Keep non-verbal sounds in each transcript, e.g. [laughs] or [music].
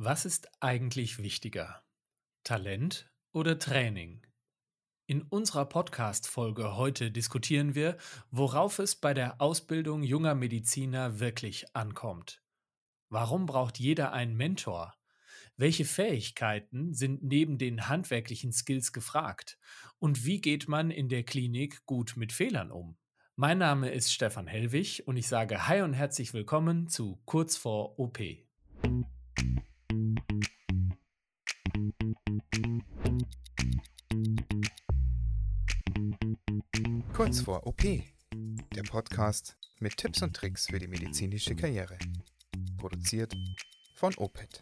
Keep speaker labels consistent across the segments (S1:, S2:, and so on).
S1: Was ist eigentlich wichtiger? Talent oder Training? In unserer Podcast-Folge heute diskutieren wir, worauf es bei der Ausbildung junger Mediziner wirklich ankommt. Warum braucht jeder einen Mentor? Welche Fähigkeiten sind neben den handwerklichen Skills gefragt? Und wie geht man in der Klinik gut mit Fehlern um? Mein Name ist Stefan Hellwig und ich sage Hi und herzlich willkommen zu Kurz vor OP.
S2: Kurz vor OP, der Podcast mit Tipps und Tricks für die medizinische Karriere. Produziert von OPET.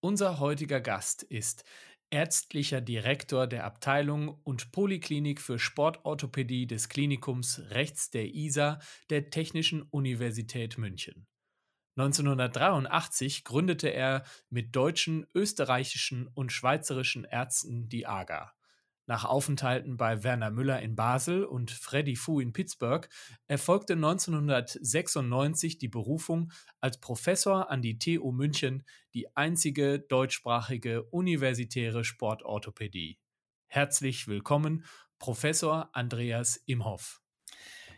S1: Unser heutiger Gast ist ärztlicher Direktor der Abteilung und Poliklinik für Sportorthopädie des Klinikums rechts der ISA der Technischen Universität München. 1983 gründete er mit deutschen, österreichischen und schweizerischen Ärzten die AGA. Nach Aufenthalten bei Werner Müller in Basel und Freddy Fu in Pittsburgh erfolgte 1996 die Berufung als Professor an die TU München, die einzige deutschsprachige universitäre Sportorthopädie. Herzlich willkommen, Professor Andreas Imhoff.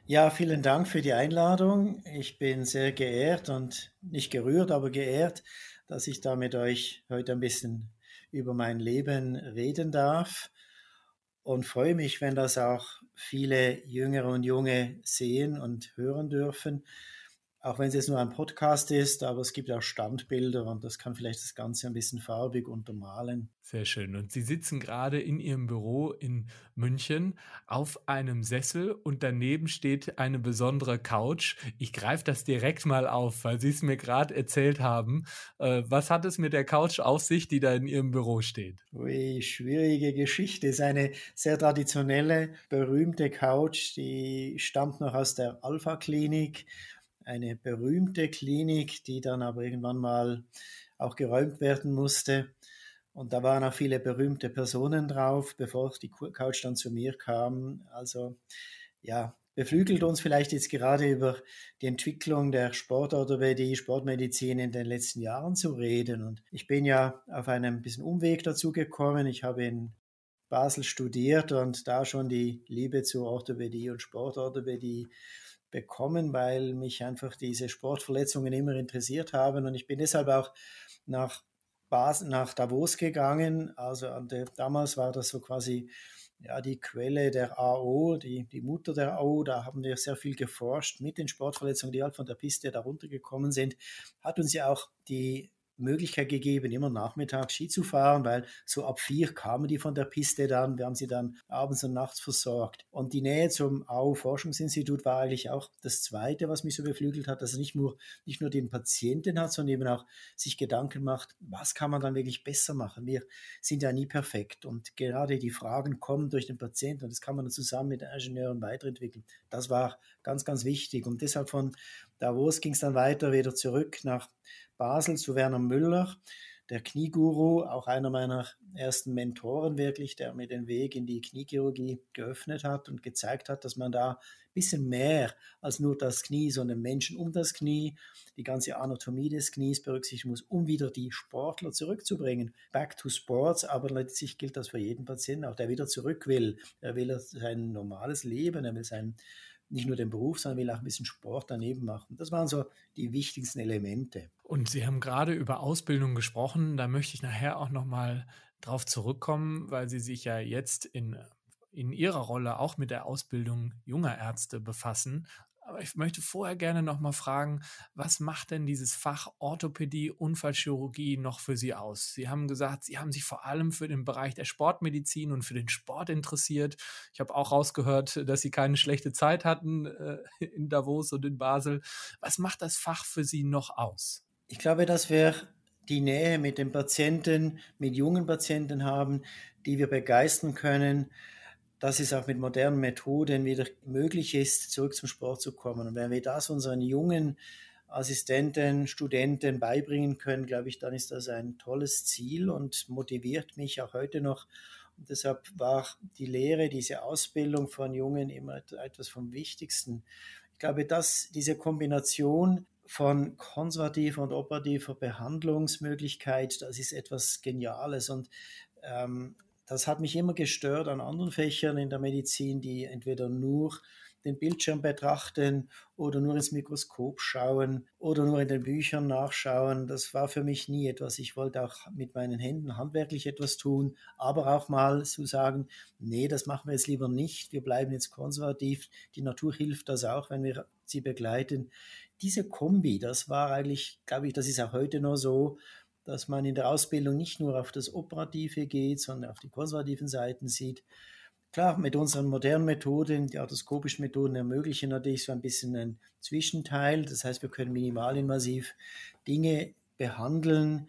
S3: Ja, vielen Dank für die Einladung. Ich bin sehr geehrt und nicht gerührt, aber geehrt, dass ich da mit euch heute ein bisschen über mein Leben reden darf und freue mich, wenn das auch viele Jüngere und Junge sehen und hören dürfen. Auch wenn es jetzt nur ein Podcast ist, aber es gibt auch Standbilder und das kann vielleicht das Ganze ein bisschen farbig untermalen.
S1: Sehr schön. Und Sie sitzen gerade in Ihrem Büro in München auf einem Sessel und daneben steht eine besondere Couch. Ich greife das direkt mal auf, weil Sie es mir gerade erzählt haben. Äh, was hat es mit der Couch auf sich, die da in Ihrem Büro steht?
S3: Ui, schwierige Geschichte. Es ist eine sehr traditionelle, berühmte Couch, die stammt noch aus der Alpha-Klinik eine berühmte Klinik, die dann aber irgendwann mal auch geräumt werden musste. Und da waren auch viele berühmte Personen drauf, bevor die Couch dann zu mir kam. Also ja, beflügelt uns vielleicht jetzt gerade über die Entwicklung der Sportorthopädie, Sportmedizin in den letzten Jahren zu reden. Und ich bin ja auf einem bisschen Umweg dazu gekommen. Ich habe in Basel studiert und da schon die Liebe zur Orthopädie und Sportorthopädie bekommen, weil mich einfach diese Sportverletzungen immer interessiert haben. Und ich bin deshalb auch nach Basel, nach Davos gegangen. Also der, damals war das so quasi ja, die Quelle der AO, die, die Mutter der AO, da haben wir sehr viel geforscht mit den Sportverletzungen, die halt von der Piste darunter gekommen sind, hat uns ja auch die Möglichkeit gegeben, immer nachmittags Ski zu fahren, weil so ab vier kamen die von der Piste dann. Wir haben sie dann abends und nachts versorgt. Und die Nähe zum AU-Forschungsinstitut war eigentlich auch das Zweite, was mich so beflügelt hat, dass er nicht nur, nicht nur den Patienten hat, sondern eben auch sich Gedanken macht, was kann man dann wirklich besser machen. Wir sind ja nie perfekt und gerade die Fragen kommen durch den Patienten und das kann man dann zusammen mit den Ingenieuren weiterentwickeln. Das war ganz, ganz wichtig und deshalb von Davos ging es dann weiter wieder zurück nach Basel zu Werner Müller, der Knieguru, auch einer meiner ersten Mentoren wirklich, der mir den Weg in die Kniechirurgie geöffnet hat und gezeigt hat, dass man da ein bisschen mehr als nur das Knie, sondern Menschen um das Knie, die ganze Anatomie des Knies berücksichtigen muss, um wieder die Sportler zurückzubringen. Back to Sports, aber letztlich gilt das für jeden Patienten, auch der wieder zurück will. Er will sein normales Leben, er will sein nicht nur den Beruf, sondern will auch ein bisschen Sport daneben machen. Das waren so die wichtigsten Elemente.
S1: Und Sie haben gerade über Ausbildung gesprochen. Da möchte ich nachher auch nochmal drauf zurückkommen, weil Sie sich ja jetzt in, in Ihrer Rolle auch mit der Ausbildung junger Ärzte befassen. Aber ich möchte vorher gerne noch mal fragen, was macht denn dieses Fach Orthopädie, Unfallchirurgie noch für Sie aus? Sie haben gesagt, Sie haben sich vor allem für den Bereich der Sportmedizin und für den Sport interessiert. Ich habe auch rausgehört, dass Sie keine schlechte Zeit hatten äh, in Davos und in Basel. Was macht das Fach für Sie noch aus?
S3: Ich glaube, dass wir die Nähe mit den Patienten, mit jungen Patienten haben, die wir begeistern können dass es auch mit modernen Methoden wieder möglich ist, zurück zum Sport zu kommen. Und wenn wir das unseren jungen Assistenten, Studenten beibringen können, glaube ich, dann ist das ein tolles Ziel und motiviert mich auch heute noch. Und deshalb war die Lehre, diese Ausbildung von Jungen immer etwas vom Wichtigsten. Ich glaube, dass diese Kombination von konservativer und operativer Behandlungsmöglichkeit, das ist etwas Geniales. Und ähm, das hat mich immer gestört an anderen Fächern in der Medizin, die entweder nur den Bildschirm betrachten oder nur ins Mikroskop schauen oder nur in den Büchern nachschauen. Das war für mich nie etwas. Ich wollte auch mit meinen Händen handwerklich etwas tun, aber auch mal zu sagen, nee, das machen wir jetzt lieber nicht. Wir bleiben jetzt konservativ. Die Natur hilft das auch, wenn wir sie begleiten. Diese Kombi, das war eigentlich, glaube ich, das ist auch heute noch so, dass man in der Ausbildung nicht nur auf das Operative geht, sondern auf die konservativen Seiten sieht. Klar, mit unseren modernen Methoden, die arthroskopischen Methoden ermöglichen natürlich so ein bisschen ein Zwischenteil. Das heißt, wir können minimalinvasiv Dinge behandeln,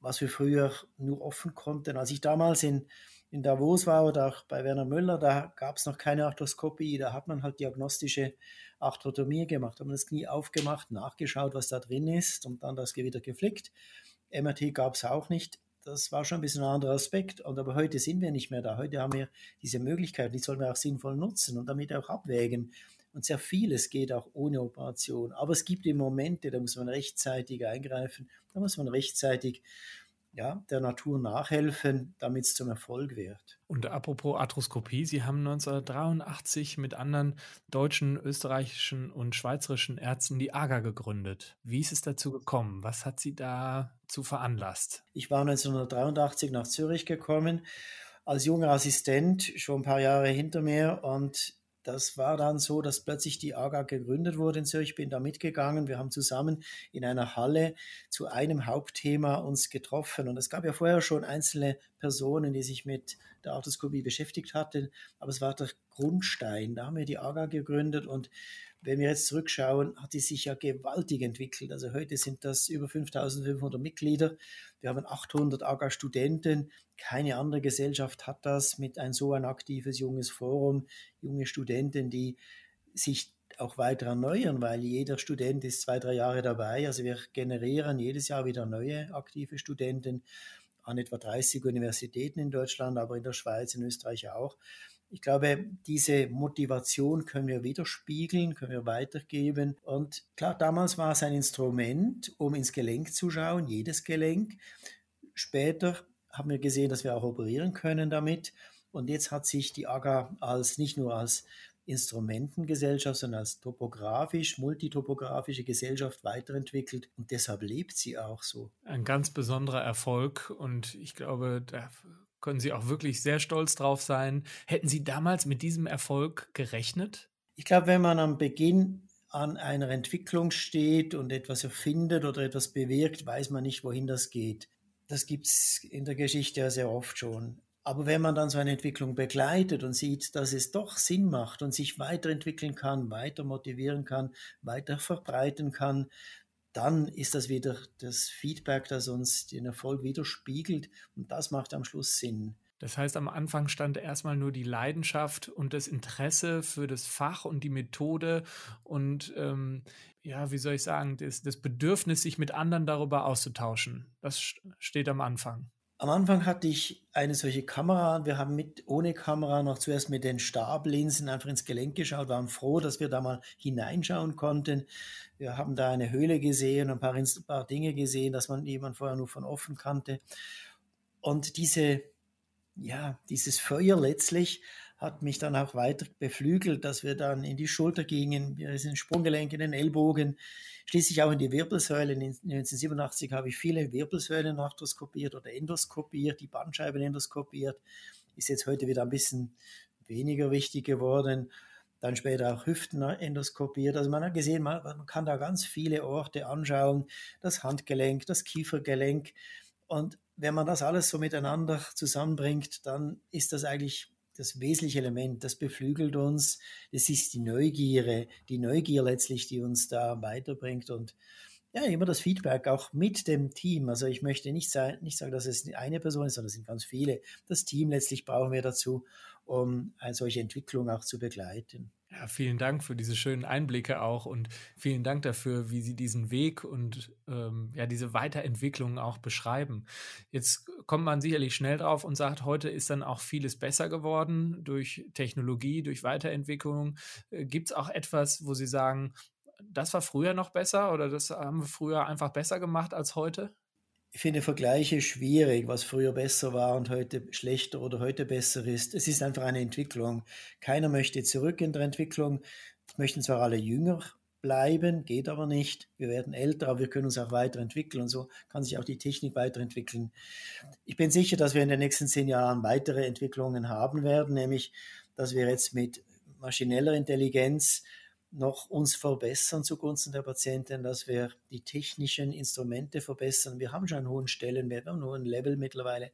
S3: was wir früher nur offen konnten. Als ich damals in, in Davos war oder auch bei Werner Müller, da gab es noch keine Arthroskopie, da hat man halt diagnostische Arthrotomie gemacht, hat man das Knie aufgemacht, nachgeschaut, was da drin ist und dann das wieder geflickt. MRT gab es auch nicht das war schon ein bisschen ein anderer Aspekt. Und aber heute sind wir nicht mehr da. Heute haben wir diese Möglichkeit, die sollen wir auch sinnvoll nutzen und damit auch abwägen. Und sehr vieles geht auch ohne Operation. Aber es gibt die Momente, da muss man rechtzeitig eingreifen, da muss man rechtzeitig ja, der Natur nachhelfen, damit es zum Erfolg wird.
S1: Und apropos Arthroskopie, Sie haben 1983 mit anderen deutschen, österreichischen und schweizerischen Ärzten die AGA gegründet. Wie ist es dazu gekommen? Was hat Sie dazu veranlasst?
S3: Ich war 1983 nach Zürich gekommen, als junger Assistent, schon ein paar Jahre hinter mir und das war dann so, dass plötzlich die AGA gegründet wurde in Zürich. Ich bin da mitgegangen. Wir haben zusammen in einer Halle zu einem Hauptthema uns getroffen. Und es gab ja vorher schon einzelne Personen, die sich mit der Arthroskopie beschäftigt hatten. Aber es war der Grundstein. Da haben wir die AGA gegründet und wenn wir jetzt zurückschauen, hat die sich ja gewaltig entwickelt. Also heute sind das über 5500 Mitglieder. Wir haben 800 AGA-Studenten. Keine andere Gesellschaft hat das mit ein so ein aktives junges Forum, junge Studenten, die sich auch weiter erneuern, weil jeder Student ist zwei, drei Jahre dabei. Also wir generieren jedes Jahr wieder neue aktive Studenten an etwa 30 Universitäten in Deutschland, aber in der Schweiz, in Österreich auch. Ich glaube, diese Motivation können wir widerspiegeln, können wir weitergeben. Und klar, damals war es ein Instrument, um ins Gelenk zu schauen, jedes Gelenk. Später haben wir gesehen, dass wir auch operieren können damit. Und jetzt hat sich die AGA als nicht nur als Instrumentengesellschaft, sondern als topografisch, multitopografische Gesellschaft weiterentwickelt und deshalb lebt sie auch so.
S1: Ein ganz besonderer Erfolg und ich glaube, da können Sie auch wirklich sehr stolz drauf sein. Hätten Sie damals mit diesem Erfolg gerechnet?
S3: Ich glaube, wenn man am Beginn an einer Entwicklung steht und etwas erfindet oder etwas bewirkt, weiß man nicht, wohin das geht. Das gibt es in der Geschichte ja sehr oft schon. Aber wenn man dann so eine Entwicklung begleitet und sieht, dass es doch Sinn macht und sich weiterentwickeln kann, weiter motivieren kann, weiter verbreiten kann, dann ist das wieder das Feedback, das uns den Erfolg widerspiegelt und das macht am Schluss Sinn.
S1: Das heißt, am Anfang stand erstmal nur die Leidenschaft und das Interesse für das Fach und die Methode und ähm, ja, wie soll ich sagen, das, das Bedürfnis, sich mit anderen darüber auszutauschen. Das steht am Anfang.
S3: Am Anfang hatte ich eine solche Kamera. Wir haben mit ohne Kamera noch zuerst mit den Stablinsen einfach ins Gelenk geschaut, waren froh, dass wir da mal hineinschauen konnten. Wir haben da eine Höhle gesehen, ein paar, ein paar Dinge gesehen, dass man jemand vorher nur von offen kannte. Und diese, ja, dieses Feuer letztlich hat mich dann auch weiter beflügelt, dass wir dann in die Schulter gingen, wir sind Sprunggelenk in den Ellbogen, schließlich auch in die Wirbelsäule. 1987 habe ich viele Wirbelsäulen arthroskopiert oder endoskopiert, die Bandscheiben endoskopiert. Ist jetzt heute wieder ein bisschen weniger wichtig geworden. Dann später auch Hüften endoskopiert. Also man hat gesehen, man, man kann da ganz viele Orte anschauen. Das Handgelenk, das Kiefergelenk. Und wenn man das alles so miteinander zusammenbringt, dann ist das eigentlich das wesentliche Element, das beflügelt uns. Das ist die Neugierde, die Neugier letztlich, die uns da weiterbringt und ja, immer das Feedback auch mit dem Team. Also ich möchte nicht, sein, nicht sagen, dass es eine Person ist, sondern es sind ganz viele. Das Team letztlich brauchen wir dazu, um eine solche Entwicklung auch zu begleiten.
S1: Ja, vielen Dank für diese schönen Einblicke auch und vielen Dank dafür, wie Sie diesen Weg und ähm, ja diese Weiterentwicklung auch beschreiben. Jetzt kommt man sicherlich schnell drauf und sagt, heute ist dann auch vieles besser geworden durch Technologie, durch Weiterentwicklung. Äh, Gibt es auch etwas, wo Sie sagen, das war früher noch besser oder das haben wir früher einfach besser gemacht als heute?
S3: Ich finde Vergleiche schwierig, was früher besser war und heute schlechter oder heute besser ist. Es ist einfach eine Entwicklung. Keiner möchte zurück in der Entwicklung. Es möchten zwar alle jünger bleiben, geht aber nicht. Wir werden älter, aber wir können uns auch weiterentwickeln und so kann sich auch die Technik weiterentwickeln. Ich bin sicher, dass wir in den nächsten zehn Jahren weitere Entwicklungen haben werden, nämlich dass wir jetzt mit maschineller Intelligenz noch uns verbessern zugunsten der Patienten, dass wir die technischen Instrumente verbessern. Wir haben schon einen hohen Stellenwert, einen hohen Level mittlerweile,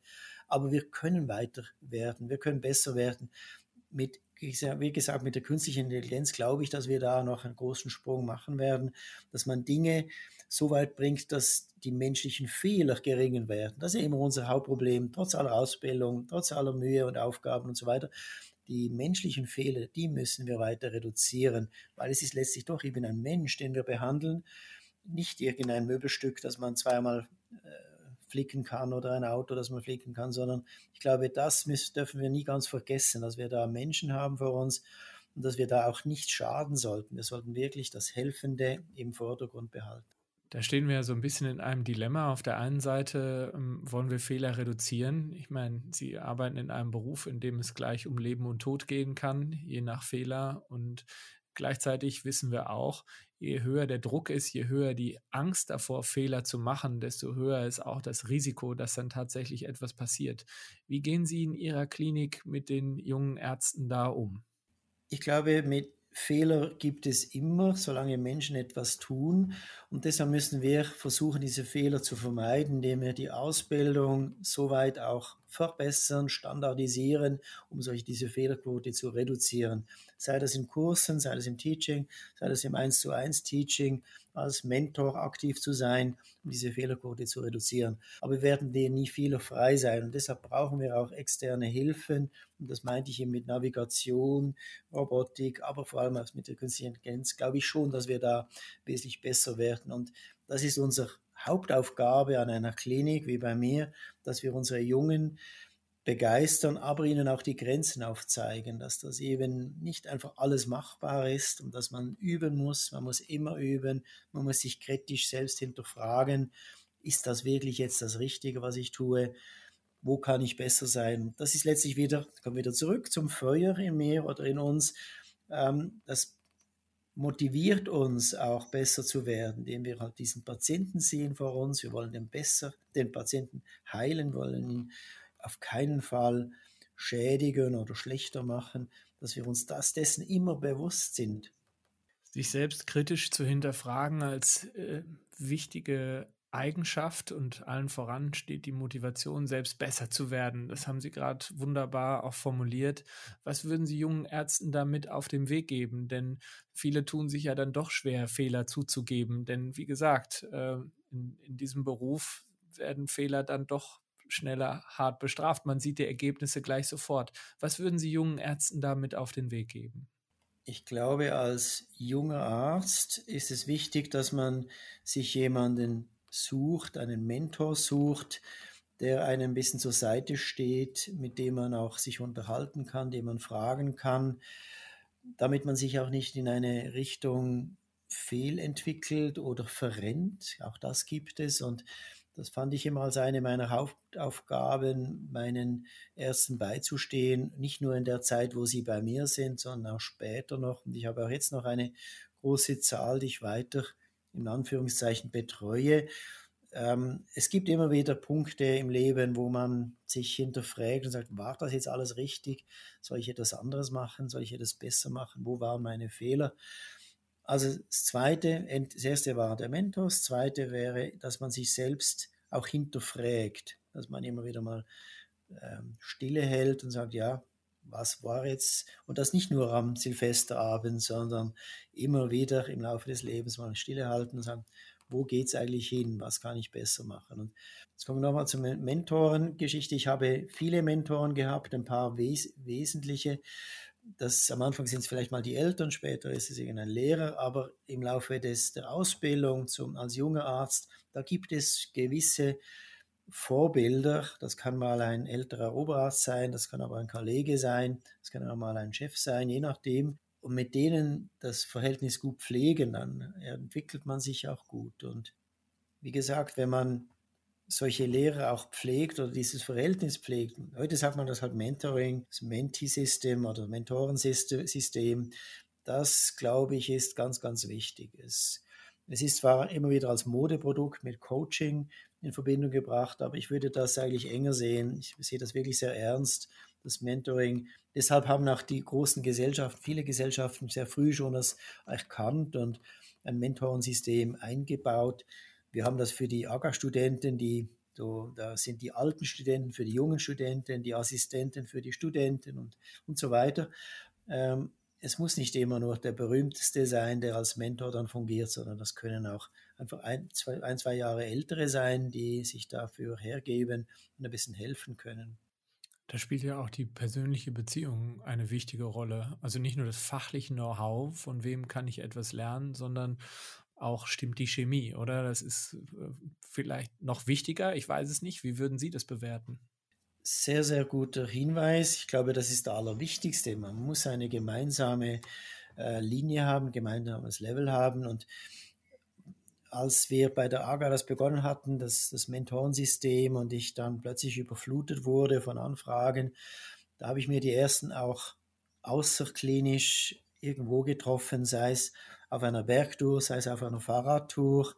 S3: aber wir können weiter werden, wir können besser werden. Mit, wie gesagt, mit der künstlichen Intelligenz glaube ich, dass wir da noch einen großen Sprung machen werden, dass man Dinge so weit bringt, dass die menschlichen Fehler geringer werden. Das ist immer unser Hauptproblem, trotz aller Ausbildung, trotz aller Mühe und Aufgaben und so weiter die menschlichen Fehler, die müssen wir weiter reduzieren, weil es ist letztlich doch eben ein Mensch, den wir behandeln, nicht irgendein Möbelstück, das man zweimal äh, flicken kann oder ein Auto, das man flicken kann, sondern ich glaube, das müssen, dürfen wir nie ganz vergessen, dass wir da Menschen haben vor uns und dass wir da auch nicht schaden sollten. Wir sollten wirklich das Helfende im Vordergrund behalten.
S1: Da stehen wir so ein bisschen in einem Dilemma. Auf der einen Seite ähm, wollen wir Fehler reduzieren. Ich meine, Sie arbeiten in einem Beruf, in dem es gleich um Leben und Tod gehen kann, je nach Fehler. Und gleichzeitig wissen wir auch, je höher der Druck ist, je höher die Angst davor, Fehler zu machen, desto höher ist auch das Risiko, dass dann tatsächlich etwas passiert. Wie gehen Sie in Ihrer Klinik mit den jungen Ärzten da um?
S3: Ich glaube, mit Fehler gibt es immer, solange Menschen etwas tun. Und deshalb müssen wir versuchen, diese Fehler zu vermeiden, indem wir die Ausbildung soweit auch verbessern, standardisieren, um solche diese Fehlerquote zu reduzieren. Sei das in Kursen, sei das im Teaching, sei das im 1 zu 1 Teaching, als Mentor aktiv zu sein, um diese Fehlerquote zu reduzieren. Aber wir werden denen nie fehlerfrei sein und deshalb brauchen wir auch externe Hilfen. Und das meinte ich eben mit Navigation, Robotik, aber vor allem auch mit der künstlichen Intelligenz, glaube ich schon, dass wir da wesentlich besser werden. Und das ist unser Hauptaufgabe an einer Klinik wie bei mir, dass wir unsere jungen begeistern, aber ihnen auch die Grenzen aufzeigen, dass das eben nicht einfach alles machbar ist und dass man üben muss, man muss immer üben, man muss sich kritisch selbst hinterfragen, ist das wirklich jetzt das Richtige, was ich tue? Wo kann ich besser sein? Das ist letztlich wieder, kommen wieder zurück zum Feuer in mir oder in uns. Ähm, das motiviert uns auch besser zu werden, indem wir halt diesen Patienten sehen vor uns. Wir wollen den besser, den Patienten heilen, wollen ihn auf keinen Fall schädigen oder schlechter machen, dass wir uns das dessen immer bewusst sind.
S1: Sich selbst kritisch zu hinterfragen als äh, wichtige Eigenschaft und allen voran steht die Motivation, selbst besser zu werden. Das haben Sie gerade wunderbar auch formuliert. Was würden Sie jungen Ärzten damit auf den Weg geben? Denn viele tun sich ja dann doch schwer, Fehler zuzugeben. Denn wie gesagt, äh, in, in diesem Beruf werden Fehler dann doch schneller hart bestraft. Man sieht die Ergebnisse gleich sofort. Was würden Sie jungen Ärzten damit auf den Weg geben?
S3: Ich glaube, als junger Arzt ist es wichtig, dass man sich jemanden sucht, einen Mentor sucht, der einem ein bisschen zur Seite steht, mit dem man auch sich unterhalten kann, dem man fragen kann, damit man sich auch nicht in eine Richtung fehlentwickelt oder verrennt. Auch das gibt es. Und das fand ich immer als eine meiner Hauptaufgaben, meinen Ärzten beizustehen, nicht nur in der Zeit, wo sie bei mir sind, sondern auch später noch. Und ich habe auch jetzt noch eine große Zahl, die ich weiter in Anführungszeichen betreue. Ähm, es gibt immer wieder Punkte im Leben, wo man sich hinterfragt und sagt, war das jetzt alles richtig? Soll ich etwas anderes machen? Soll ich etwas besser machen? Wo waren meine Fehler? Also das zweite, das erste war der Mentor, das zweite wäre, dass man sich selbst auch hinterfragt, dass man immer wieder mal ähm, Stille hält und sagt, ja, was war jetzt, und das nicht nur am Silvesterabend, sondern immer wieder im Laufe des Lebens mal Stille halten und sagen, wo geht es eigentlich hin, was kann ich besser machen. Und jetzt kommen wir nochmal zur Mentorengeschichte. Ich habe viele Mentoren gehabt, ein paar wes wesentliche das am Anfang sind es vielleicht mal die Eltern, später ist es irgendein Lehrer, aber im Laufe des, der Ausbildung zum, als junger Arzt, da gibt es gewisse Vorbilder. Das kann mal ein älterer Oberarzt sein, das kann aber ein Kollege sein, das kann auch mal ein Chef sein, je nachdem. und mit denen das Verhältnis gut pflegen, dann entwickelt man sich auch gut. Und wie gesagt, wenn man solche Lehrer auch pflegt oder dieses Verhältnis pflegt. Heute sagt man das halt Mentoring, das Menti-System oder Mentorensystem. Das, glaube ich, ist ganz, ganz wichtig. Es, es ist zwar immer wieder als Modeprodukt mit Coaching in Verbindung gebracht, aber ich würde das eigentlich enger sehen. Ich sehe das wirklich sehr ernst, das Mentoring. Deshalb haben auch die großen Gesellschaften, viele Gesellschaften sehr früh schon das erkannt und ein Mentorensystem eingebaut. Wir haben das für die AGA-Studenten, die so, da sind die alten Studenten für die jungen Studenten, die Assistenten für die Studenten und, und so weiter. Ähm, es muss nicht immer nur der berühmteste sein, der als Mentor dann fungiert, sondern das können auch einfach ein zwei, ein, zwei Jahre ältere sein, die sich dafür hergeben und ein bisschen helfen können.
S1: Da spielt ja auch die persönliche Beziehung eine wichtige Rolle. Also nicht nur das fachliche Know-how, von wem kann ich etwas lernen, sondern auch stimmt die Chemie, oder? Das ist äh, vielleicht noch wichtiger. Ich weiß es nicht. Wie würden Sie das bewerten?
S3: Sehr, sehr guter Hinweis. Ich glaube, das ist der allerwichtigste. Man muss eine gemeinsame äh, Linie haben, gemeinsames Level haben. Und als wir bei der AGA das begonnen hatten, das, das Mentorensystem, und ich dann plötzlich überflutet wurde von Anfragen, da habe ich mir die ersten auch außerklinisch irgendwo getroffen, sei es auf einer Bergtour, sei es auf einer Fahrradtour,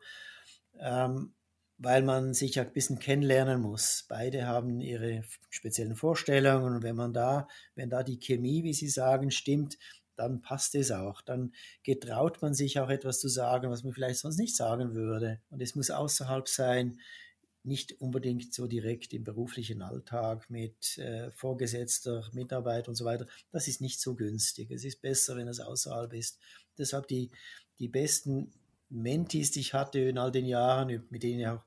S3: ähm, weil man sich ein bisschen kennenlernen muss. Beide haben ihre speziellen Vorstellungen und wenn man da, wenn da die Chemie, wie Sie sagen, stimmt, dann passt es auch. Dann getraut man sich auch etwas zu sagen, was man vielleicht sonst nicht sagen würde. Und es muss außerhalb sein, nicht unbedingt so direkt im beruflichen Alltag mit äh, vorgesetzter Mitarbeit und so weiter. Das ist nicht so günstig. Es ist besser, wenn es außerhalb ist. Deshalb die, die besten Mentis, die ich hatte in all den Jahren, mit denen ich auch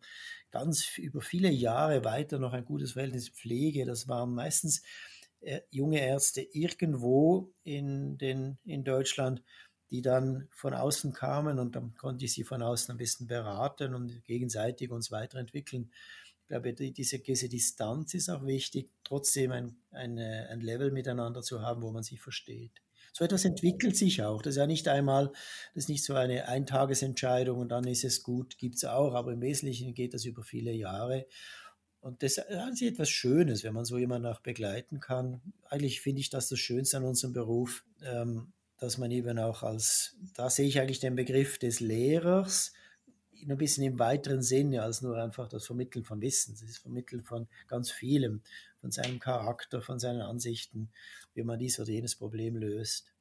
S3: ganz über viele Jahre weiter noch ein gutes Verhältnis pflege, das waren meistens äh, junge Ärzte irgendwo in, den, in Deutschland, die dann von außen kamen und dann konnte ich sie von außen ein bisschen beraten und gegenseitig uns weiterentwickeln. Ich glaube, diese, diese Distanz ist auch wichtig, trotzdem ein, ein, ein Level miteinander zu haben, wo man sich versteht. So etwas entwickelt sich auch. Das ist ja nicht einmal, das ist nicht so eine Eintagesentscheidung und dann ist es gut, gibt es auch, aber im Wesentlichen geht das über viele Jahre. Und das ist etwas Schönes, wenn man so jemanden auch begleiten kann. Eigentlich finde ich das das Schönste an unserem Beruf, ähm, dass man eben auch als, da sehe ich eigentlich den Begriff des Lehrers ein bisschen im weiteren Sinne als nur einfach das Vermitteln von Wissen. Das ist Vermitteln von ganz vielem, von seinem Charakter, von seinen Ansichten, wie man dies oder jenes Problem löst.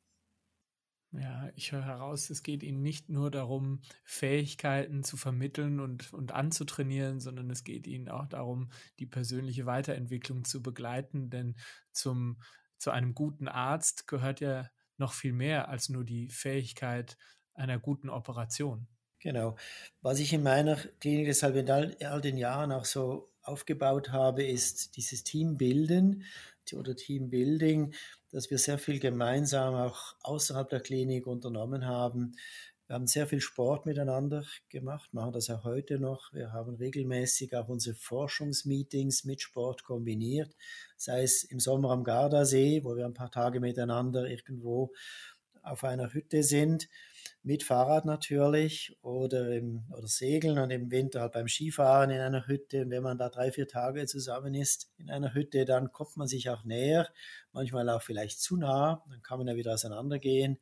S1: Ja, ich höre heraus, es geht Ihnen nicht nur darum, Fähigkeiten zu vermitteln und, und anzutrainieren, sondern es geht Ihnen auch darum, die persönliche Weiterentwicklung zu begleiten. Denn zum, zu einem guten Arzt gehört ja noch viel mehr als nur die Fähigkeit einer guten Operation.
S3: Genau. Was ich in meiner Klinik deshalb in all, all den Jahren auch so aufgebaut habe, ist dieses Teambilden oder Teambuilding, dass wir sehr viel gemeinsam auch außerhalb der Klinik unternommen haben. Wir haben sehr viel Sport miteinander gemacht, machen das auch heute noch. Wir haben regelmäßig auch unsere Forschungsmeetings mit Sport kombiniert, sei es im Sommer am Gardasee, wo wir ein paar Tage miteinander irgendwo auf einer Hütte sind, mit Fahrrad natürlich oder, im, oder Segeln und im Winter halt beim Skifahren in einer Hütte. Und wenn man da drei, vier Tage zusammen ist in einer Hütte, dann kommt man sich auch näher, manchmal auch vielleicht zu nah, dann kann man ja wieder auseinandergehen.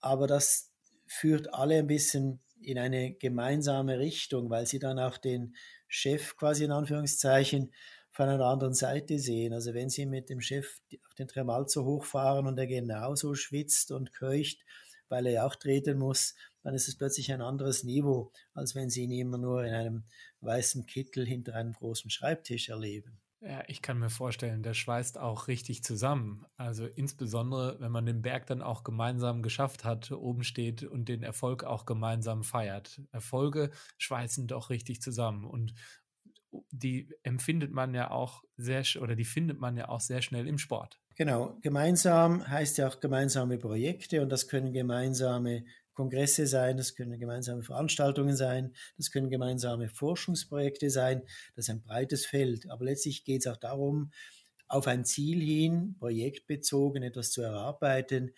S3: Aber das führt alle ein bisschen in eine gemeinsame Richtung, weil sie dann auch den Chef quasi in Anführungszeichen von einer anderen Seite sehen. Also wenn sie mit dem Chef auf den Tremalzo hochfahren und er genauso schwitzt und keucht, weil er ja auch treten muss, dann ist es plötzlich ein anderes Niveau, als wenn sie ihn immer nur in einem weißen Kittel hinter einem großen Schreibtisch erleben.
S1: Ja, ich kann mir vorstellen, der schweißt auch richtig zusammen. Also insbesondere, wenn man den Berg dann auch gemeinsam geschafft hat, oben steht und den Erfolg auch gemeinsam feiert. Erfolge schweißen doch richtig zusammen und die empfindet man ja auch sehr oder die findet man ja auch sehr schnell im Sport.
S3: Genau, gemeinsam heißt ja auch gemeinsame Projekte und das können gemeinsame Kongresse sein, das können gemeinsame Veranstaltungen sein, das können gemeinsame Forschungsprojekte sein. Das ist ein breites Feld. Aber letztlich geht es auch darum, auf ein Ziel hin, projektbezogen etwas zu erarbeiten.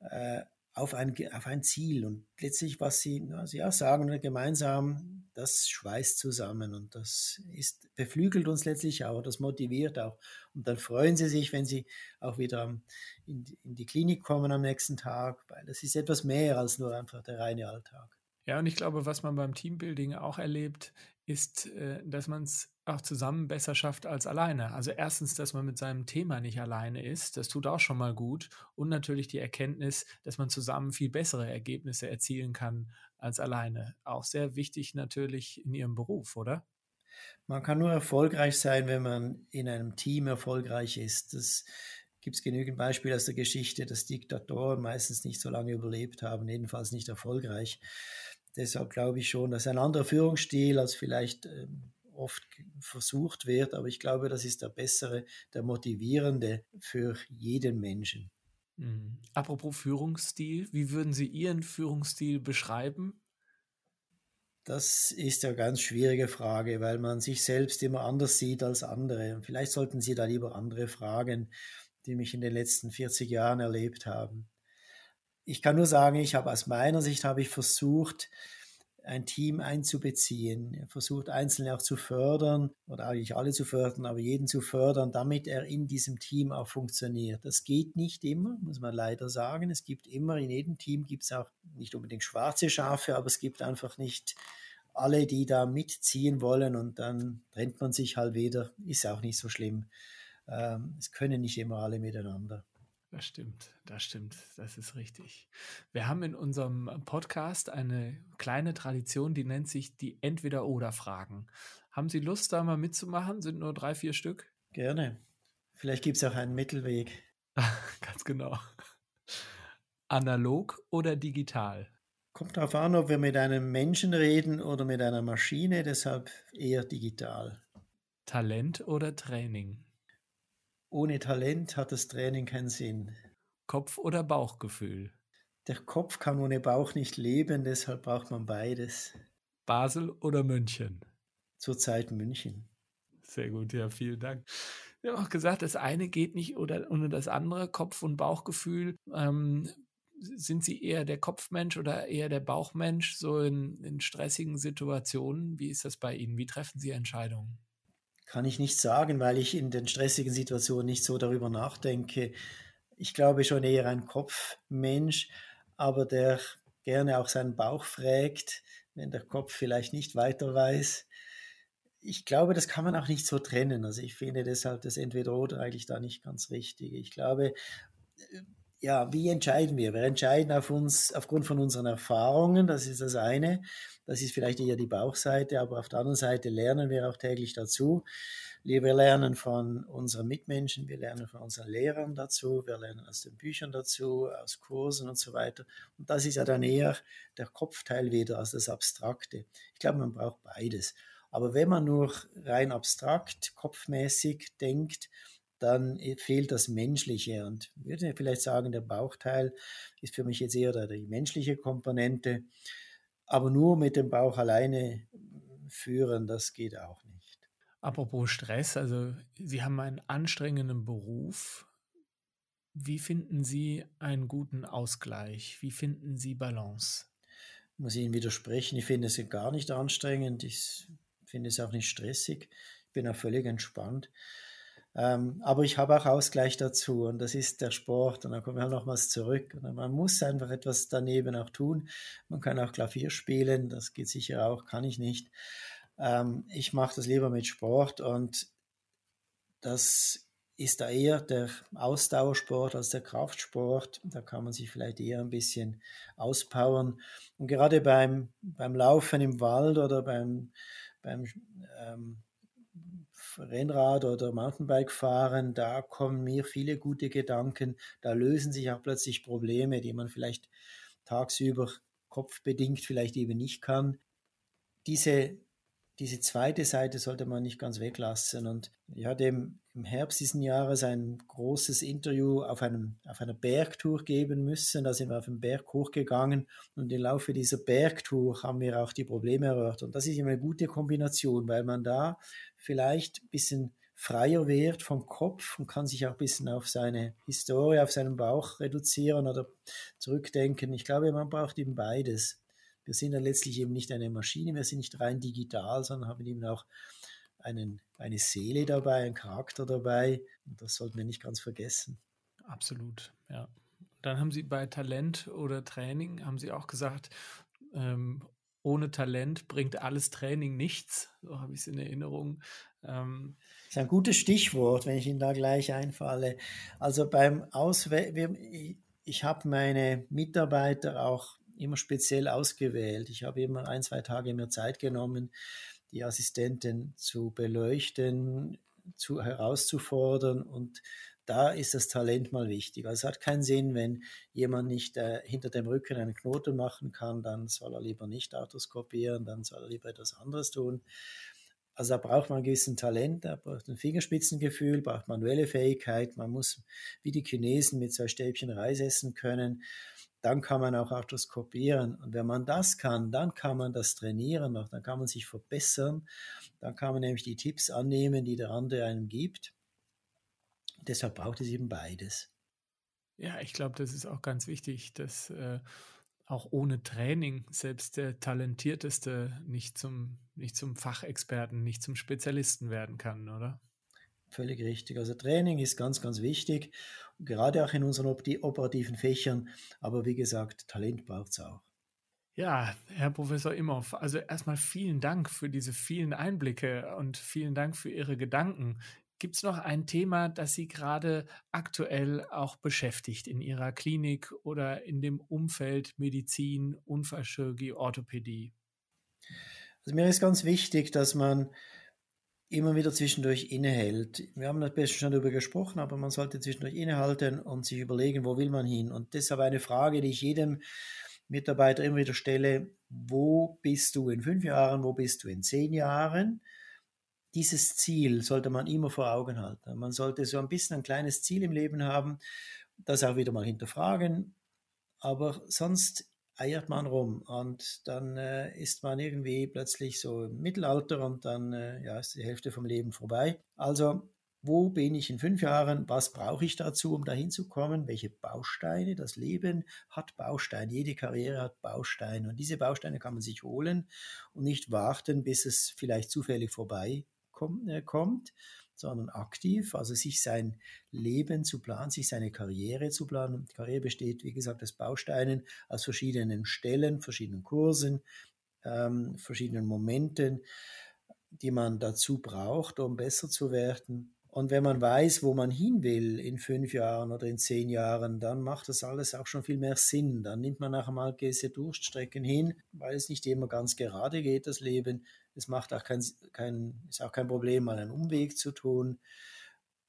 S3: äh, auf ein, auf ein Ziel. Und letztlich, was sie also ja, sagen, gemeinsam, das schweißt zusammen und das ist, beflügelt uns letztlich auch, das motiviert auch. Und dann freuen sie sich, wenn sie auch wieder in, in die Klinik kommen am nächsten Tag, weil das ist etwas mehr als nur einfach der reine Alltag.
S1: Ja, und ich glaube, was man beim Teambuilding auch erlebt, ist, äh, dass man es auch zusammen besser schafft als alleine. Also erstens, dass man mit seinem Thema nicht alleine ist, das tut auch schon mal gut. Und natürlich die Erkenntnis, dass man zusammen viel bessere Ergebnisse erzielen kann als alleine. Auch sehr wichtig natürlich in Ihrem Beruf, oder?
S3: Man kann nur erfolgreich sein, wenn man in einem Team erfolgreich ist. Das gibt es genügend Beispiele aus der Geschichte, dass Diktatoren meistens nicht so lange überlebt haben, jedenfalls nicht erfolgreich. Deshalb glaube ich schon, dass ein anderer Führungsstil als vielleicht ähm, oft versucht wird, aber ich glaube, das ist der bessere, der motivierende für jeden Menschen.
S1: Mhm. Apropos Führungsstil, wie würden Sie Ihren Führungsstil beschreiben?
S3: Das ist eine ganz schwierige Frage, weil man sich selbst immer anders sieht als andere. vielleicht sollten Sie da lieber andere fragen, die mich in den letzten 40 Jahren erlebt haben. Ich kann nur sagen, ich habe aus meiner Sicht habe ich versucht, ein Team einzubeziehen, versucht Einzelne auch zu fördern oder eigentlich alle zu fördern, aber jeden zu fördern, damit er in diesem Team auch funktioniert. Das geht nicht immer, muss man leider sagen. Es gibt immer, in jedem Team gibt es auch nicht unbedingt schwarze Schafe, aber es gibt einfach nicht alle, die da mitziehen wollen und dann trennt man sich halt wieder. Ist auch nicht so schlimm. Ähm, es können nicht immer alle miteinander.
S1: Das stimmt, das stimmt, das ist richtig. Wir haben in unserem Podcast eine kleine Tradition, die nennt sich die Entweder-Oder-Fragen. Haben Sie Lust, da mal mitzumachen? Sind nur drei, vier Stück?
S3: Gerne. Vielleicht gibt es auch einen Mittelweg. [laughs]
S1: Ganz genau. Analog oder digital?
S3: Kommt darauf an, ob wir mit einem Menschen reden oder mit einer Maschine, deshalb eher digital.
S1: Talent oder Training?
S3: Ohne Talent hat das Training keinen Sinn.
S1: Kopf oder Bauchgefühl?
S3: Der Kopf kann ohne Bauch nicht leben, deshalb braucht man beides.
S1: Basel oder München?
S3: Zurzeit München.
S1: Sehr gut, ja, vielen Dank. Wir haben auch gesagt, das eine geht nicht oder ohne das andere, Kopf- und Bauchgefühl. Ähm, sind Sie eher der Kopfmensch oder eher der Bauchmensch, so in, in stressigen Situationen? Wie ist das bei Ihnen? Wie treffen Sie Entscheidungen?
S3: Kann ich nicht sagen, weil ich in den stressigen Situationen nicht so darüber nachdenke. Ich glaube schon eher ein Kopfmensch, aber der gerne auch seinen Bauch fragt, wenn der Kopf vielleicht nicht weiter weiß. Ich glaube, das kann man auch nicht so trennen. Also ich finde deshalb das Entweder-Oder eigentlich da nicht ganz richtig. Ich glaube, ja, wie entscheiden wir? Wir entscheiden auf uns, aufgrund von unseren Erfahrungen, das ist das eine. Das ist vielleicht eher die Bauchseite, aber auf der anderen Seite lernen wir auch täglich dazu. Wir lernen von unseren Mitmenschen, wir lernen von unseren Lehrern dazu, wir lernen aus den Büchern dazu, aus Kursen und so weiter. Und das ist ja dann eher der Kopfteil wieder als das Abstrakte. Ich glaube, man braucht beides. Aber wenn man nur rein abstrakt, kopfmäßig denkt, dann fehlt das Menschliche. Und ich würde vielleicht sagen, der Bauchteil ist für mich jetzt eher die menschliche Komponente. Aber nur mit dem Bauch alleine führen, das geht auch nicht.
S1: Apropos Stress, also Sie haben einen anstrengenden Beruf. Wie finden Sie einen guten Ausgleich? Wie finden Sie Balance?
S3: Ich muss Ihnen widersprechen, ich finde es gar nicht anstrengend. Ich finde es auch nicht stressig. Ich bin auch völlig entspannt. Ähm, aber ich habe auch Ausgleich dazu und das ist der Sport und dann kommen wir halt nochmals zurück. Und man muss einfach etwas daneben auch tun. Man kann auch Klavier spielen, das geht sicher auch, kann ich nicht. Ähm, ich mache das lieber mit Sport und das ist da eher der Ausdauersport als der Kraftsport. Da kann man sich vielleicht eher ein bisschen auspowern. Und gerade beim, beim Laufen im Wald oder beim, beim ähm, Rennrad oder Mountainbike fahren, da kommen mir viele gute Gedanken, da lösen sich auch plötzlich Probleme, die man vielleicht tagsüber kopfbedingt vielleicht eben nicht kann. Diese diese zweite Seite sollte man nicht ganz weglassen. Und ich hatte im, Herbst diesen Jahres ein großes Interview auf, einem, auf einer Bergtour geben müssen. Da sind wir auf den Berg hochgegangen und im Laufe dieser Bergtour haben wir auch die Probleme erörtert. Und das ist immer eine gute Kombination, weil man da vielleicht ein bisschen freier wird vom Kopf und kann sich auch ein bisschen auf seine Historie, auf seinen Bauch reduzieren oder zurückdenken. Ich glaube, man braucht eben beides. Wir sind ja letztlich eben nicht eine Maschine, wir sind nicht rein digital, sondern haben eben auch einen, eine Seele dabei, einen Charakter dabei. Und das sollten wir nicht ganz vergessen.
S1: Absolut, ja. Dann haben Sie bei Talent oder Training, haben Sie auch gesagt, ähm, ohne Talent bringt alles Training nichts. So habe ich es in Erinnerung.
S3: Ähm, das ist ein gutes Stichwort, wenn ich Ihnen da gleich einfalle. Also beim Auswählen, ich habe meine Mitarbeiter auch immer speziell ausgewählt. Ich habe immer ein, zwei Tage mehr Zeit genommen, die Assistenten zu beleuchten, zu, herauszufordern und da ist das Talent mal wichtig. Also es hat keinen Sinn, wenn jemand nicht äh, hinter dem Rücken einen Knoten machen kann, dann soll er lieber nicht arthroskopieren, dann soll er lieber etwas anderes tun. Also da braucht man ein gewissen Talent, da braucht ein Fingerspitzengefühl, braucht manuelle Fähigkeit, man muss wie die Chinesen mit zwei Stäbchen Reis essen können. Dann kann man auch arthroskopieren. Und wenn man das kann, dann kann man das trainieren noch, dann kann man sich verbessern. Dann kann man nämlich die Tipps annehmen, die der andere einem gibt. Deshalb braucht es eben beides.
S1: Ja, ich glaube, das ist auch ganz wichtig, dass äh, auch ohne Training selbst der Talentierteste nicht zum, nicht zum Fachexperten, nicht zum Spezialisten werden kann, oder?
S3: Völlig richtig. Also Training ist ganz, ganz wichtig, gerade auch in unseren operativen Fächern. Aber wie gesagt, Talent braucht es auch.
S1: Ja, Herr Professor Imhoff, also erstmal vielen Dank für diese vielen Einblicke und vielen Dank für Ihre Gedanken. Gibt es noch ein Thema, das Sie gerade aktuell auch beschäftigt in Ihrer Klinik oder in dem Umfeld Medizin, Unfallchirurgie, Orthopädie?
S3: Also mir ist ganz wichtig, dass man immer wieder zwischendurch innehält. Wir haben ein schon darüber gesprochen, aber man sollte zwischendurch innehalten und sich überlegen, wo will man hin. Und deshalb eine Frage, die ich jedem Mitarbeiter immer wieder stelle, wo bist du in fünf Jahren, wo bist du in zehn Jahren? dieses Ziel sollte man immer vor Augen halten. Man sollte so ein bisschen ein kleines Ziel im Leben haben, das auch wieder mal hinterfragen, aber sonst eiert man rum und dann äh, ist man irgendwie plötzlich so im Mittelalter und dann äh, ja, ist die Hälfte vom Leben vorbei. Also wo bin ich in fünf Jahren? Was brauche ich dazu, um dahin zu kommen? Welche Bausteine? Das Leben hat Bausteine. Jede Karriere hat Bausteine. Und diese Bausteine kann man sich holen und nicht warten, bis es vielleicht zufällig vorbei kommt, äh, kommt, sondern aktiv, also sich sein Leben zu planen, sich seine Karriere zu planen. Die Karriere besteht, wie gesagt, aus Bausteinen, aus verschiedenen Stellen, verschiedenen Kursen, ähm, verschiedenen Momenten, die man dazu braucht, um besser zu werden. Und wenn man weiß, wo man hin will in fünf Jahren oder in zehn Jahren, dann macht das alles auch schon viel mehr Sinn. Dann nimmt man nachher mal gewisse Durchstrecken hin, weil es nicht immer ganz gerade geht, das Leben. Es macht auch kein, kein, ist auch kein Problem, mal einen Umweg zu tun.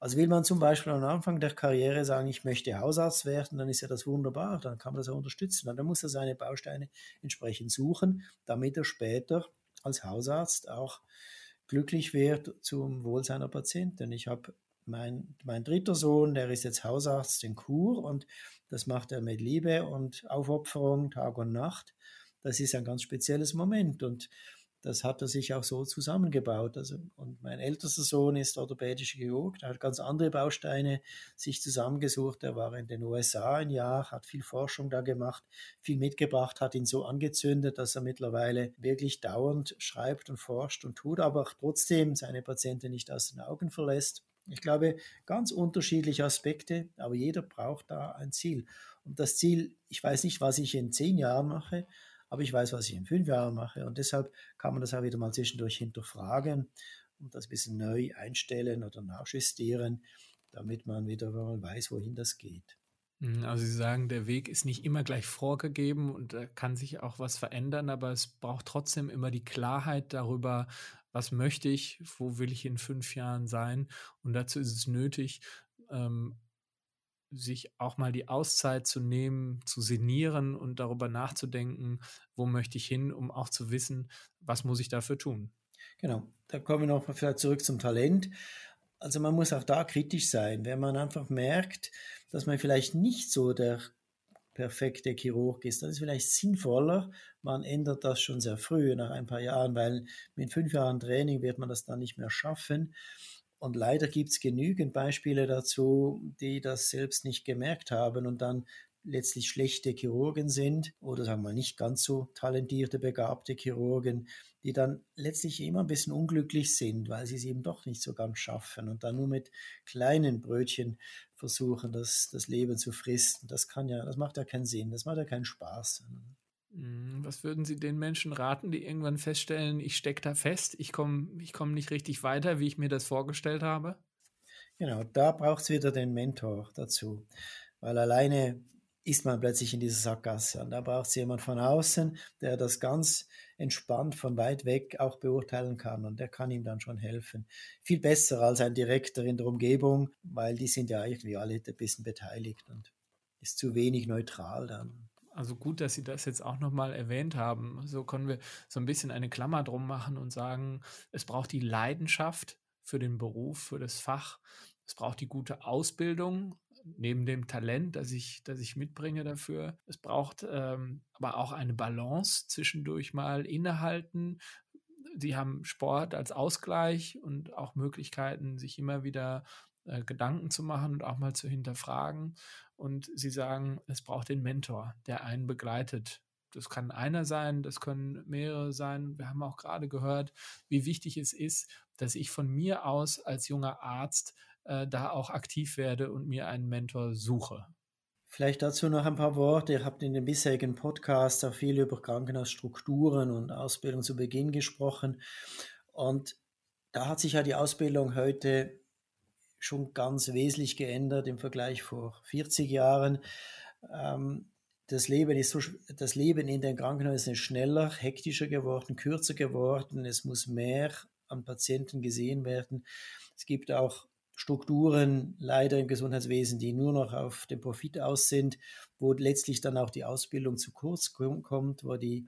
S3: Also will man zum Beispiel am Anfang der Karriere sagen, ich möchte Hausarzt werden, dann ist ja das wunderbar, dann kann man das auch unterstützen. Dann muss er seine Bausteine entsprechend suchen, damit er später als Hausarzt auch glücklich wird zum Wohl seiner Patienten. Ich habe mein, mein dritter Sohn, der ist jetzt Hausarzt in Chur und das macht er mit Liebe und Aufopferung Tag und Nacht. Das ist ein ganz spezielles Moment und das hat er sich auch so zusammengebaut. Also, und mein ältester Sohn ist orthopädischer Chirurg, der hat ganz andere Bausteine sich zusammengesucht. Er war in den USA ein Jahr, hat viel Forschung da gemacht, viel mitgebracht, hat ihn so angezündet, dass er mittlerweile wirklich dauernd schreibt und forscht und tut, aber trotzdem seine Patienten nicht aus den Augen verlässt. Ich glaube, ganz unterschiedliche Aspekte, aber jeder braucht da ein Ziel. Und das Ziel, ich weiß nicht, was ich in zehn Jahren mache, aber ich weiß, was ich in fünf Jahren mache und deshalb kann man das auch wieder mal zwischendurch hinterfragen und das ein bisschen neu einstellen oder nachjustieren, damit man wieder mal weiß, wohin das geht.
S1: Mhm, also Sie sagen, der Weg ist nicht immer gleich vorgegeben und da kann sich auch was verändern, aber es braucht trotzdem immer die Klarheit darüber, was möchte ich, wo will ich in fünf Jahren sein. Und dazu ist es nötig, ähm, sich auch mal die Auszeit zu nehmen, zu sinnieren und darüber nachzudenken, wo möchte ich hin, um auch zu wissen, was muss ich dafür tun.
S3: Genau, da kommen wir noch vielleicht zurück zum Talent. Also man muss auch da kritisch sein, wenn man einfach merkt, dass man vielleicht nicht so der perfekte Chirurg ist, dann ist vielleicht sinnvoller, man ändert das schon sehr früh, nach ein paar Jahren, weil mit fünf Jahren Training wird man das dann nicht mehr schaffen. Und leider gibt es genügend Beispiele dazu, die das selbst nicht gemerkt haben und dann letztlich schlechte Chirurgen sind oder sagen wir mal nicht ganz so talentierte, begabte Chirurgen, die dann letztlich immer ein bisschen unglücklich sind, weil sie es eben doch nicht so ganz schaffen und dann nur mit kleinen Brötchen versuchen, das, das Leben zu fristen. Das kann ja, das macht ja keinen Sinn, das macht ja keinen Spaß.
S1: Mhm, was würden Sie den Menschen raten, die irgendwann feststellen, ich stecke da fest, ich komme ich komm nicht richtig weiter, wie ich mir das vorgestellt habe?
S3: Genau, da braucht es wieder den Mentor dazu. Weil alleine ist man plötzlich in dieser Sackgasse. Und da braucht es jemand von außen, der das ganz entspannt von weit weg auch beurteilen kann. Und der kann ihm dann schon helfen. Viel besser als ein Direktor in der Umgebung, weil die sind ja irgendwie alle ein bisschen beteiligt und ist zu wenig neutral dann.
S1: Also gut, dass Sie das jetzt auch nochmal erwähnt haben. So können wir so ein bisschen eine Klammer drum machen und sagen, es braucht die Leidenschaft für den Beruf, für das Fach. Es braucht die gute Ausbildung, neben dem Talent, das ich, das ich mitbringe dafür. Es braucht ähm, aber auch eine Balance zwischendurch mal innehalten. Sie haben Sport als Ausgleich und auch Möglichkeiten, sich immer wieder äh, Gedanken zu machen und auch mal zu hinterfragen. Und Sie sagen, es braucht den Mentor, der einen begleitet. Das kann einer sein, das können mehrere sein. Wir haben auch gerade gehört, wie wichtig es ist, dass ich von mir aus als junger Arzt äh, da auch aktiv werde und mir einen Mentor suche.
S3: Vielleicht dazu noch ein paar Worte. Ihr habt in den bisherigen Podcasts auch viel über Krankenhausstrukturen und Ausbildung zu Beginn gesprochen. Und da hat sich ja die Ausbildung heute schon ganz wesentlich geändert im Vergleich vor 40 Jahren. Ähm, das Leben, ist so, das Leben in den Krankenhäusern ist schneller, hektischer geworden, kürzer geworden. Es muss mehr an Patienten gesehen werden. Es gibt auch Strukturen leider im Gesundheitswesen, die nur noch auf den Profit aus sind, wo letztlich dann auch die Ausbildung zu kurz kommt, wo die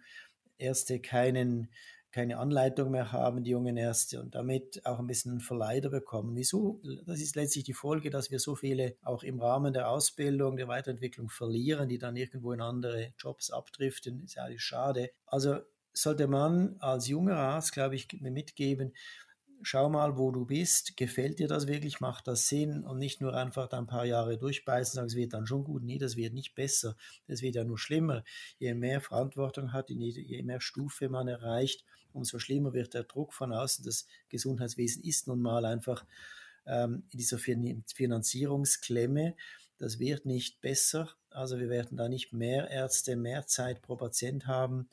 S3: Ärzte keinen, keine Anleitung mehr haben, die jungen Ärzte, und damit auch ein bisschen Verleider bekommen. Wieso? Das ist letztlich die Folge, dass wir so viele auch im Rahmen der Ausbildung, der Weiterentwicklung verlieren, die dann irgendwo in andere Jobs abdriften. Ist ja schade. Also sollte man als junger Arzt, glaube ich, mitgeben, schau mal, wo du bist, gefällt dir das wirklich, macht das Sinn und nicht nur einfach da ein paar Jahre durchbeißen, sagen, es wird dann schon gut, nee, das wird nicht besser, das wird ja nur schlimmer. Je mehr Verantwortung hat, je mehr Stufe man erreicht, umso schlimmer wird der Druck von außen. Das Gesundheitswesen ist nun mal einfach ähm, in dieser Finanzierungsklemme. Das wird nicht besser. Also wir werden da nicht mehr Ärzte, mehr Zeit pro Patient haben.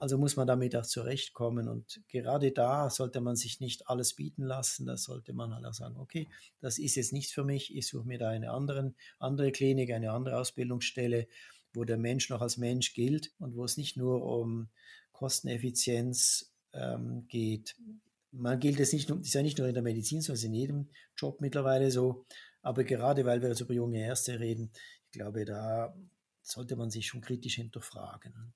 S3: Also muss man damit auch zurechtkommen. Und gerade da sollte man sich nicht alles bieten lassen. Da sollte man halt auch sagen, okay, das ist jetzt nichts für mich. Ich suche mir da eine anderen, andere Klinik, eine andere Ausbildungsstelle, wo der Mensch noch als Mensch gilt und wo es nicht nur um Kosteneffizienz ähm, geht. Man gilt es nicht, ist ja nicht nur in der Medizin, sondern in jedem Job mittlerweile so. Aber gerade weil wir jetzt über junge Ärzte reden, ich glaube, da sollte man sich schon kritisch hinterfragen.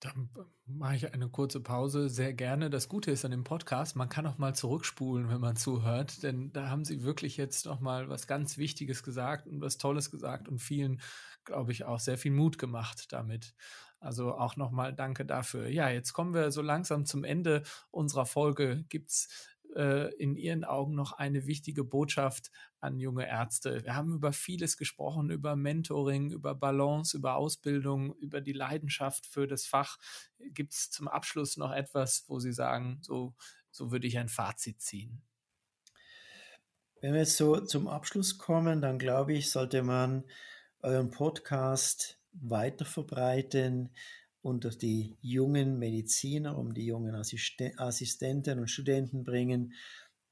S1: Dann mache ich eine kurze Pause sehr gerne. Das Gute ist an dem Podcast, man kann auch mal zurückspulen, wenn man zuhört, denn da haben Sie wirklich jetzt noch mal was ganz Wichtiges gesagt und was Tolles gesagt und vielen, glaube ich, auch sehr viel Mut gemacht damit. Also auch noch mal Danke dafür. Ja, jetzt kommen wir so langsam zum Ende unserer Folge. Gibt's äh, in Ihren Augen noch eine wichtige Botschaft an junge Ärzte? Wir haben über vieles gesprochen, über Mentoring, über Balance, über Ausbildung, über die Leidenschaft für das Fach. Gibt es zum Abschluss noch etwas, wo Sie sagen, so, so würde ich ein Fazit ziehen?
S3: Wenn wir jetzt so zum Abschluss kommen, dann glaube ich, sollte man euren Podcast weiter verbreiten, unter die jungen Mediziner, um die jungen Assistenten und Studenten bringen,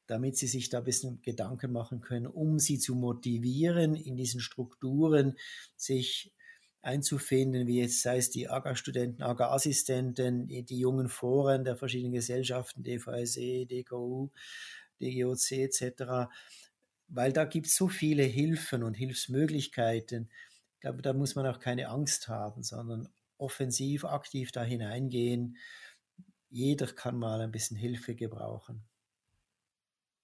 S3: damit sie sich da ein bisschen Gedanken machen können, um sie zu motivieren, in diesen Strukturen sich einzufinden, wie jetzt sei es die AGA-Studenten, AGA-Assistenten, die jungen Foren der verschiedenen Gesellschaften, DVSE, DKU, DGOC etc., weil da gibt es so viele Hilfen und Hilfsmöglichkeiten. Ich glaube, da muss man auch keine Angst haben, sondern offensiv, aktiv da hineingehen. Jeder kann mal ein bisschen Hilfe gebrauchen.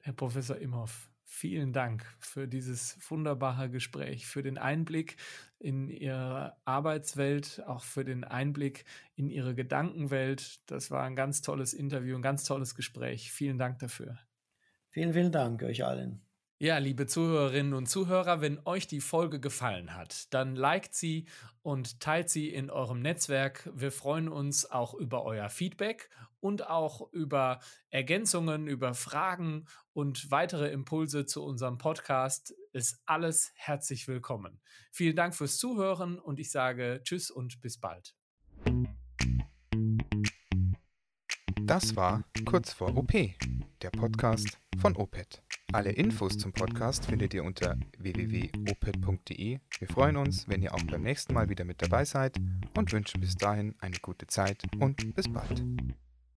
S1: Herr Professor Imhoff, vielen Dank für dieses wunderbare Gespräch, für den Einblick in Ihre Arbeitswelt, auch für den Einblick in Ihre Gedankenwelt. Das war ein ganz tolles Interview, ein ganz tolles Gespräch. Vielen Dank dafür.
S3: Vielen, vielen Dank euch allen.
S1: Ja, liebe Zuhörerinnen und Zuhörer, wenn euch die Folge gefallen hat, dann liked sie und teilt sie in eurem Netzwerk. Wir freuen uns auch über euer Feedback und auch über Ergänzungen, über Fragen und weitere Impulse zu unserem Podcast. Ist alles herzlich willkommen. Vielen Dank fürs Zuhören und ich sage Tschüss und bis bald.
S2: Das war Kurz vor OP, der Podcast von OPET. Alle Infos zum Podcast findet ihr unter www.oped.de. Wir freuen uns, wenn ihr auch beim nächsten Mal wieder mit dabei seid und wünschen bis dahin eine gute Zeit und bis bald.